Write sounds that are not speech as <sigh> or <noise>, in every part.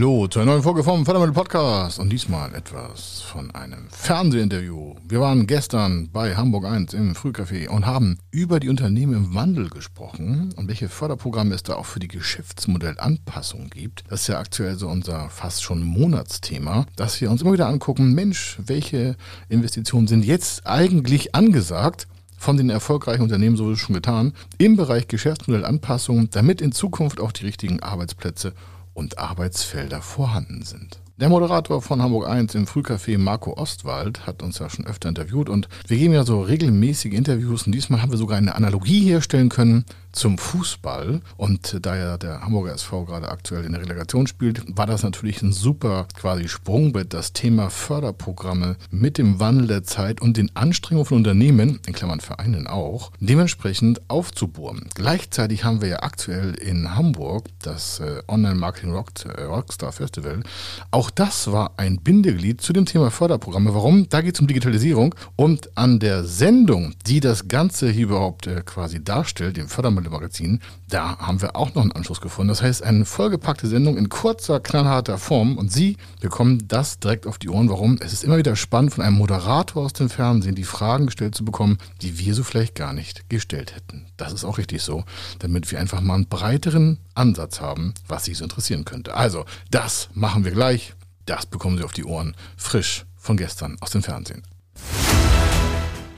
Hallo zu einer neuen Folge vom Fördermittel Podcast und diesmal etwas von einem Fernsehinterview. Wir waren gestern bei Hamburg 1 im Frühcafé und haben über die Unternehmen im Wandel gesprochen und welche Förderprogramme es da auch für die Geschäftsmodellanpassung gibt. Das ist ja aktuell so unser fast schon Monatsthema, dass wir uns immer wieder angucken, Mensch, welche Investitionen sind jetzt eigentlich angesagt? von den erfolgreichen Unternehmen so schon getan, im Bereich Geschäftsmodellanpassung, damit in Zukunft auch die richtigen Arbeitsplätze und Arbeitsfelder vorhanden sind. Der Moderator von Hamburg 1 im Frühcafé, Marco Ostwald, hat uns ja schon öfter interviewt und wir geben ja so regelmäßige Interviews und diesmal haben wir sogar eine Analogie herstellen können zum Fußball. Und da ja der Hamburger SV gerade aktuell in der Relegation spielt, war das natürlich ein super quasi Sprungbrett, das Thema Förderprogramme mit dem Wandel der Zeit und den Anstrengungen von Unternehmen, in Klammern Vereinen auch, dementsprechend aufzubohren. Gleichzeitig haben wir ja aktuell in Hamburg das äh, Online-Marketing äh, Rockstar Festival. Auch das war ein Bindeglied zu dem Thema Förderprogramme. Warum? Da geht es um Digitalisierung und an der Sendung, die das Ganze hier überhaupt äh, quasi darstellt, dem Förderprogramm Magazin, da haben wir auch noch einen Anschluss gefunden. Das heißt, eine vollgepackte Sendung in kurzer, knallharter Form und Sie bekommen das direkt auf die Ohren. Warum? Es ist immer wieder spannend, von einem Moderator aus dem Fernsehen die Fragen gestellt zu bekommen, die wir so vielleicht gar nicht gestellt hätten. Das ist auch richtig so, damit wir einfach mal einen breiteren Ansatz haben, was Sie so interessieren könnte. Also, das machen wir gleich. Das bekommen Sie auf die Ohren frisch von gestern aus dem Fernsehen.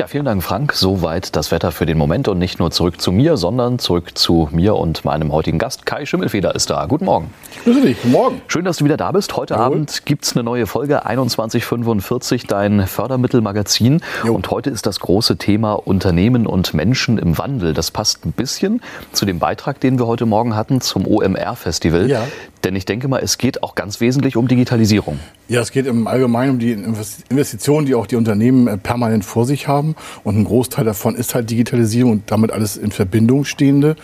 Ja, vielen Dank, Frank. Soweit das Wetter für den Moment und nicht nur zurück zu mir, sondern zurück zu mir und meinem heutigen Gast. Kai Schimmelfeder ist da. Guten Morgen. Grüße dich. Guten Morgen. Schön, dass du wieder da bist. Heute Jawohl. Abend gibt es eine neue Folge 2145, dein Fördermittelmagazin. Jo. Und heute ist das große Thema Unternehmen und Menschen im Wandel. Das passt ein bisschen zu dem Beitrag, den wir heute Morgen hatten zum OMR-Festival. Ja. Denn ich denke mal, es geht auch ganz wesentlich um Digitalisierung. Ja, es geht im Allgemeinen um die Investitionen, die auch die Unternehmen äh, permanent vor sich haben. Und ein Großteil davon ist halt Digitalisierung und damit alles in Verbindung stehende.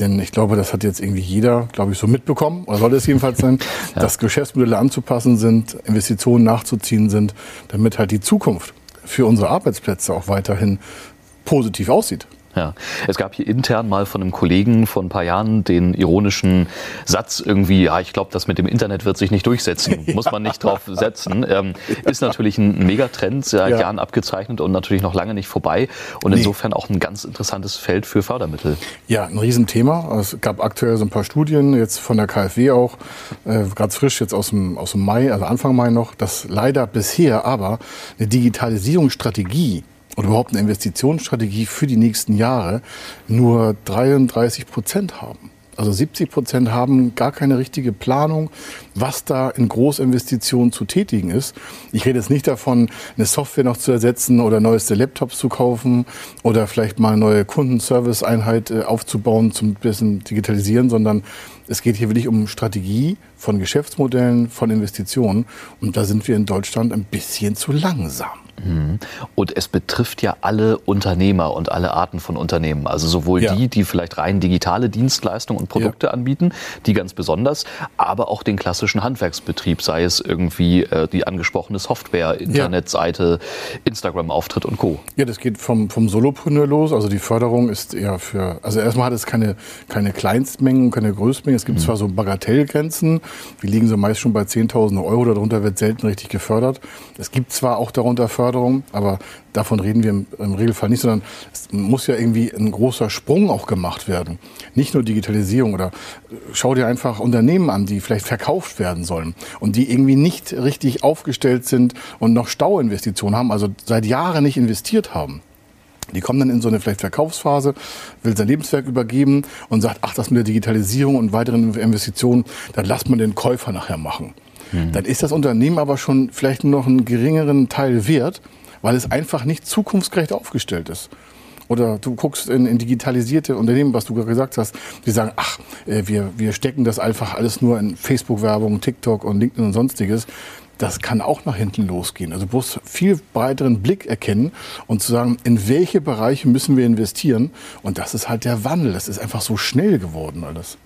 Denn ich glaube, das hat jetzt irgendwie jeder, glaube ich, so mitbekommen, oder sollte es jedenfalls sein, <laughs> ja. dass Geschäftsmodelle anzupassen sind, Investitionen nachzuziehen sind, damit halt die Zukunft für unsere Arbeitsplätze auch weiterhin positiv aussieht. Ja, es gab hier intern mal von einem Kollegen vor ein paar Jahren den ironischen Satz irgendwie, ja, ich glaube, das mit dem Internet wird sich nicht durchsetzen, <laughs> muss man nicht drauf setzen. Ähm, ist natürlich ein Megatrend, seit ja. Jahren abgezeichnet und natürlich noch lange nicht vorbei und insofern auch ein ganz interessantes Feld für Fördermittel. Ja, ein Riesenthema. Es gab aktuell so ein paar Studien, jetzt von der KfW auch, äh, ganz frisch, jetzt aus dem, aus dem Mai, also Anfang Mai noch, dass leider bisher aber eine Digitalisierungsstrategie oder überhaupt eine Investitionsstrategie für die nächsten Jahre nur 33 Prozent haben. Also 70 Prozent haben gar keine richtige Planung, was da in Großinvestitionen zu tätigen ist. Ich rede jetzt nicht davon, eine Software noch zu ersetzen oder neueste Laptops zu kaufen oder vielleicht mal eine neue Kundenservice-Einheit äh, aufzubauen zum bisschen digitalisieren, sondern es geht hier wirklich um Strategie von Geschäftsmodellen, von Investitionen. Und da sind wir in Deutschland ein bisschen zu langsam. Mhm. Und es betrifft ja alle Unternehmer und alle Arten von Unternehmen. Also sowohl ja. die, die vielleicht rein digitale Dienstleistungen und Produkte ja. anbieten, die ganz besonders, aber auch den klassischen Handwerksbetrieb, sei es irgendwie äh, die angesprochene Software, Internetseite, ja. Instagram-Auftritt und Co. Ja, das geht vom, vom Solopreneur los. Also die Förderung ist eher für, also erstmal hat es keine, keine Kleinstmengen, keine Größmengen. Es gibt mhm. zwar so Bagatellgrenzen, die liegen so meist schon bei 10.000 Euro, darunter wird selten richtig gefördert. Es gibt zwar auch darunter Förderung, Förderung, aber davon reden wir im, im, Regelfall nicht, sondern es muss ja irgendwie ein großer Sprung auch gemacht werden. Nicht nur Digitalisierung oder äh, schau dir einfach Unternehmen an, die vielleicht verkauft werden sollen und die irgendwie nicht richtig aufgestellt sind und noch Stauinvestitionen haben, also seit Jahren nicht investiert haben Die kommen dann in so eine vielleicht Verkaufsphase, will sein Lebenswerk übergeben und sagt, ach, das mit der Digitalisierung und weiteren Investitionen, dann lasst man den Käufer nachher machen. Mhm. Dann ist das Unternehmen aber schon vielleicht nur noch einen geringeren Teil wert, weil es einfach nicht zukunftsgerecht aufgestellt ist. Oder du guckst in, in digitalisierte Unternehmen, was du gerade gesagt hast, die sagen, ach, äh, wir, wir stecken das einfach alles nur in Facebook-Werbung, TikTok und LinkedIn und sonstiges das kann auch nach hinten losgehen. Also bloß viel breiteren Blick erkennen und zu sagen, in welche Bereiche müssen wir investieren. Und das ist halt der Wandel. Das ist einfach so schnell geworden alles.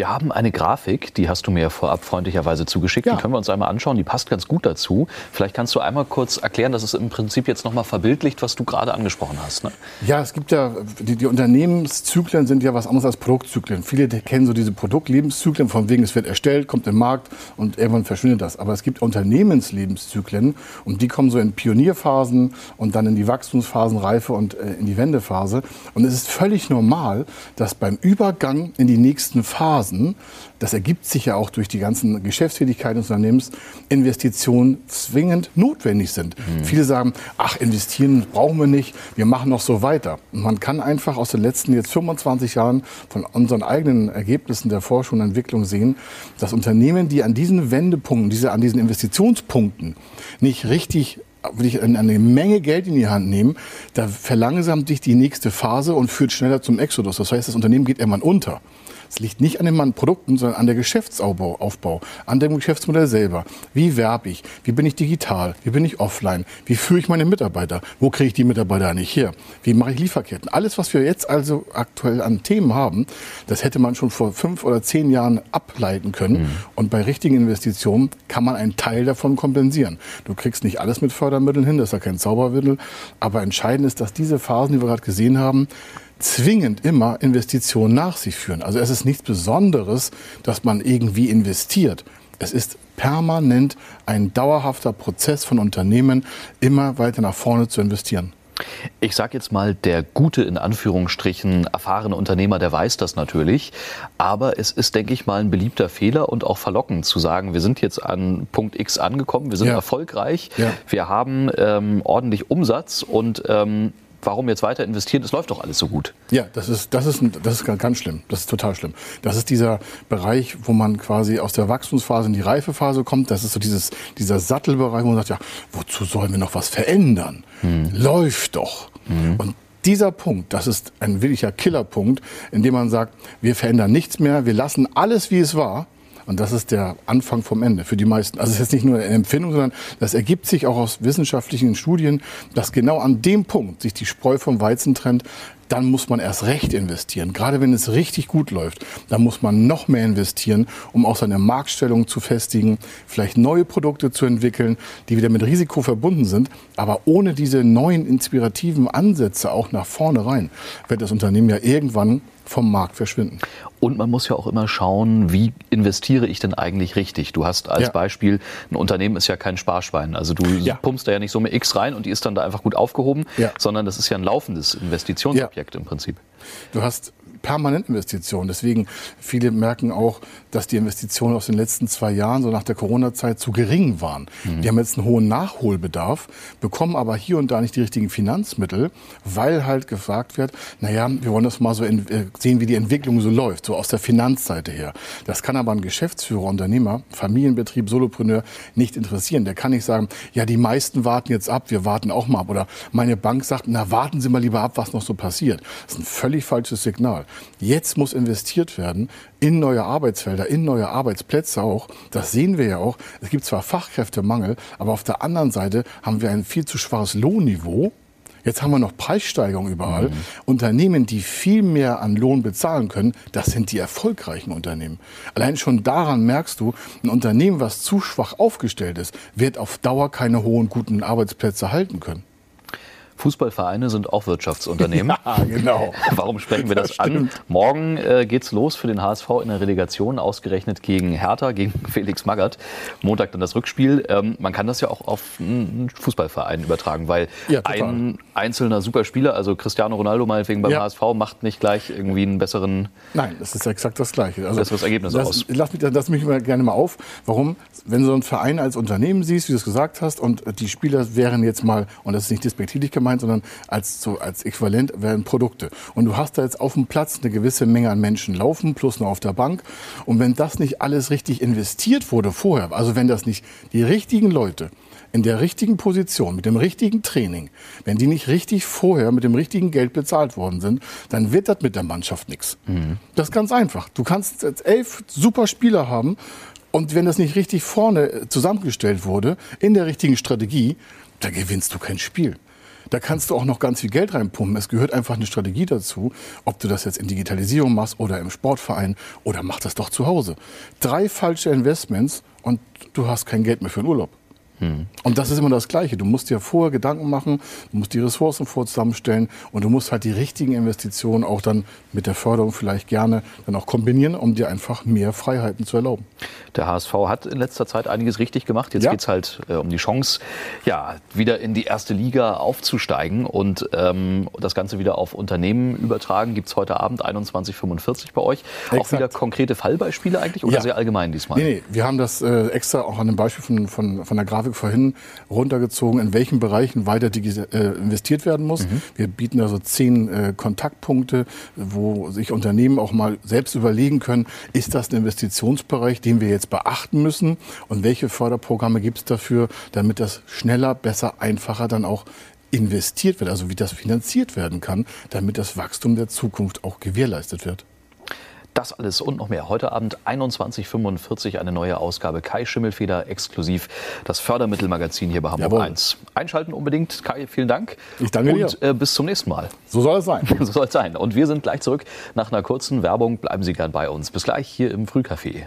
Wir haben eine Grafik, die hast du mir vorab freundlicherweise zugeschickt. Ja. Die können wir uns einmal anschauen. Die passt ganz gut dazu. Vielleicht kannst du einmal kurz erklären, dass es im Prinzip jetzt nochmal verbildlicht, was du gerade angesprochen hast. Ne? Ja, es gibt ja, die, die, Unternehmenszyklen sind ja was anderes als Produktzyklen. Viele kennen so diese Produktlebenszyklen, von wegen es wird erstellt, kommt im Markt und irgendwann verschwindet das. Aber es gibt Unternehmenslebenszyklen und die kommen so in Pionierphasen und dann in die Wachstumsphasen, Reife und äh, in die Wendephase. Und es ist völlig normal, dass beim Übergang in die nächsten Phasen Phasen, das ergibt sich ja auch durch die ganzen Geschäftstätigkeiten des Unternehmens, Investitionen zwingend notwendig sind. Mhm. Viele sagen, ach, investieren brauchen wir nicht, wir machen noch so weiter. Und man kann einfach aus den letzten jetzt 25 Jahren von unseren eigenen Ergebnissen der Forschung und Entwicklung sehen, dass Unternehmen, die an diesen Wendepunkten, diese, an diesen Investitionspunkten nicht richtig will ich eine Menge Geld in die Hand nehmen, da verlangsamt sich die nächste Phase und führt schneller zum Exodus. Das heißt, das Unternehmen geht irgendwann unter. Es liegt nicht an den Produkten, sondern an der Geschäftsaufbau, an dem Geschäftsmodell selber. Wie werbe ich? Wie bin ich digital? Wie bin ich offline? Wie führe ich meine Mitarbeiter? Wo kriege ich die Mitarbeiter eigentlich her? Wie mache ich Lieferketten? Alles, was wir jetzt also aktuell an Themen haben, das hätte man schon vor fünf oder zehn Jahren ableiten können. Mhm. Und bei richtigen Investitionen kann man einen Teil davon kompensieren. Du kriegst nicht alles mit Fördermitteln hin, das ist ja kein Zaubermittel. Aber entscheidend ist, dass diese Phasen, die wir gerade gesehen haben, zwingend immer Investitionen nach sich führen. Also es ist nichts Besonderes, dass man irgendwie investiert. Es ist permanent ein dauerhafter Prozess von Unternehmen, immer weiter nach vorne zu investieren. Ich sage jetzt mal, der gute, in Anführungsstrichen, erfahrene Unternehmer, der weiß das natürlich. Aber es ist, denke ich mal, ein beliebter Fehler und auch verlockend zu sagen, wir sind jetzt an Punkt X angekommen, wir sind ja. erfolgreich, ja. wir haben ähm, ordentlich Umsatz und ähm, warum jetzt weiter investieren? Es läuft doch alles so gut. Ja, das ist, das ist, das ist ganz schlimm. Das ist total schlimm. Das ist dieser Bereich, wo man quasi aus der Wachstumsphase in die Reifephase kommt. Das ist so dieses, dieser Sattelbereich, wo man sagt, ja, wozu sollen wir noch was verändern? Hm. Läuft doch. Hm. Und dieser Punkt, das ist ein wirklicher Killerpunkt, in dem man sagt, wir verändern nichts mehr, wir lassen alles, wie es war und das ist der Anfang vom Ende für die meisten. Also es ist jetzt nicht nur eine Empfindung, sondern das ergibt sich auch aus wissenschaftlichen Studien, dass genau an dem Punkt sich die Spreu vom Weizen trennt, dann muss man erst recht investieren. Gerade wenn es richtig gut läuft, dann muss man noch mehr investieren, um auch seine Marktstellung zu festigen, vielleicht neue Produkte zu entwickeln, die wieder mit Risiko verbunden sind. Aber ohne diese neuen inspirativen Ansätze auch nach vorne rein, wird das Unternehmen ja irgendwann vom Markt verschwinden. Und man muss ja auch immer schauen, wie investiere ich denn eigentlich richtig? Du hast als ja. Beispiel, ein Unternehmen ist ja kein Sparschwein. Also du ja. pumpst da ja nicht Summe X rein und die ist dann da einfach gut aufgehoben, ja. sondern das ist ja ein laufendes Investitionsobjekt im Prinzip. Du hast permanent Investitionen. Deswegen viele merken auch, dass die Investitionen aus den letzten zwei Jahren, so nach der Corona-Zeit, zu gering waren. Mhm. Die haben jetzt einen hohen Nachholbedarf, bekommen aber hier und da nicht die richtigen Finanzmittel, weil halt gefragt wird, naja, wir wollen das mal so äh, sehen, wie die Entwicklung so läuft, so aus der Finanzseite her. Das kann aber ein Geschäftsführer, Unternehmer, Familienbetrieb, Solopreneur nicht interessieren. Der kann nicht sagen, ja, die meisten warten jetzt ab, wir warten auch mal ab. Oder meine Bank sagt, na, warten Sie mal lieber ab, was noch so passiert. Das ist ein völlig falsches Signal. Jetzt muss investiert werden in neue Arbeitsfelder, in neue Arbeitsplätze auch. Das sehen wir ja auch. Es gibt zwar Fachkräftemangel, aber auf der anderen Seite haben wir ein viel zu schwaches Lohnniveau. Jetzt haben wir noch Preissteigerungen überall. Mhm. Unternehmen, die viel mehr an Lohn bezahlen können, das sind die erfolgreichen Unternehmen. Allein schon daran merkst du, ein Unternehmen, was zu schwach aufgestellt ist, wird auf Dauer keine hohen, guten Arbeitsplätze halten können. Fußballvereine sind auch Wirtschaftsunternehmen. <laughs> Ja, genau. <laughs> Warum sprechen wir das, das an? Morgen äh, es los für den HSV in der Relegation, ausgerechnet gegen Hertha, gegen <laughs> Felix Magath. Montag dann das Rückspiel. Ähm, man kann das ja auch auf einen Fußballverein übertragen, weil ja, ein einzelner Superspieler, also Cristiano Ronaldo meinetwegen beim ja. HSV, macht nicht gleich irgendwie einen besseren. Nein, das ist exakt das Gleiche. Also, besseres Ergebnis das, aus. Lass mich, lass mich mal gerne mal auf. Warum? Wenn du so einen Verein als Unternehmen siehst, wie du es gesagt hast, und die Spieler wären jetzt mal, und das ist nicht despektierlich gemeint, gemeint, sondern als, so, als Äquivalent werden Produkte. Und du hast da jetzt auf dem Platz eine gewisse Menge an Menschen laufen, plus noch auf der Bank. Und wenn das nicht alles richtig investiert wurde vorher, also wenn das nicht die richtigen Leute in der richtigen Position, mit dem richtigen Training, wenn die nicht richtig vorher mit dem richtigen Geld bezahlt worden sind, dann wird das mit der Mannschaft nichts. Mhm. Das ist ganz einfach. Du kannst jetzt elf super Spieler haben und wenn das nicht richtig vorne zusammengestellt wurde, in der richtigen Strategie, da gewinnst du kein Spiel. Da kannst du auch noch ganz viel Geld reinpumpen. Es gehört einfach eine Strategie dazu, ob du das jetzt in Digitalisierung machst oder im Sportverein oder mach das doch zu Hause. Drei falsche Investments und du hast kein Geld mehr für den Urlaub. Mhm. Und das ist immer das Gleiche. Du musst dir vorher Gedanken machen, du musst die Ressourcen vor zusammenstellen und du musst halt die richtigen Investitionen auch dann mit der Förderung vielleicht gerne dann auch kombinieren, um dir einfach mehr Freiheiten zu erlauben. Der HSV hat in letzter Zeit einiges richtig gemacht. Jetzt ja. geht es halt äh, um die Chance, ja, wieder in die erste Liga aufzusteigen und ähm, das Ganze wieder auf Unternehmen übertragen. Gibt es heute Abend 21.45 bei euch. Exakt. Auch wieder konkrete Fallbeispiele eigentlich oder ja. sehr allgemein diesmal? Nee, nee, wir haben das äh, extra auch an dem Beispiel von, von, von der Grafik Grafik vorhin runtergezogen, in welchen Bereichen weiter äh, investiert werden muss. Mhm. Wir bieten also zehn äh, Kontaktpunkte, wo sich Unternehmen auch mal selbst überlegen können, ist das ein Investitionsbereich, den wir jetzt beachten müssen und welche Förderprogramme gibt es dafür, damit das schneller, besser, einfacher dann auch investiert wird, also wie das finanziert werden kann, damit das Wachstum der Zukunft auch gewährleistet wird. Das alles und noch mehr. Heute Abend 21.45 eine neue Ausgabe Kai Schimmelfeder exklusiv. Das Fördermittelmagazin hier bei Hamburg Jawohl. 1. Einschalten unbedingt. Kai, vielen Dank. Ich danke dir. Und äh, bis zum nächsten Mal. So soll es sein. <laughs> so soll es sein. Und wir sind gleich zurück nach einer kurzen Werbung. Bleiben Sie gern bei uns. Bis gleich hier im Frühcafé.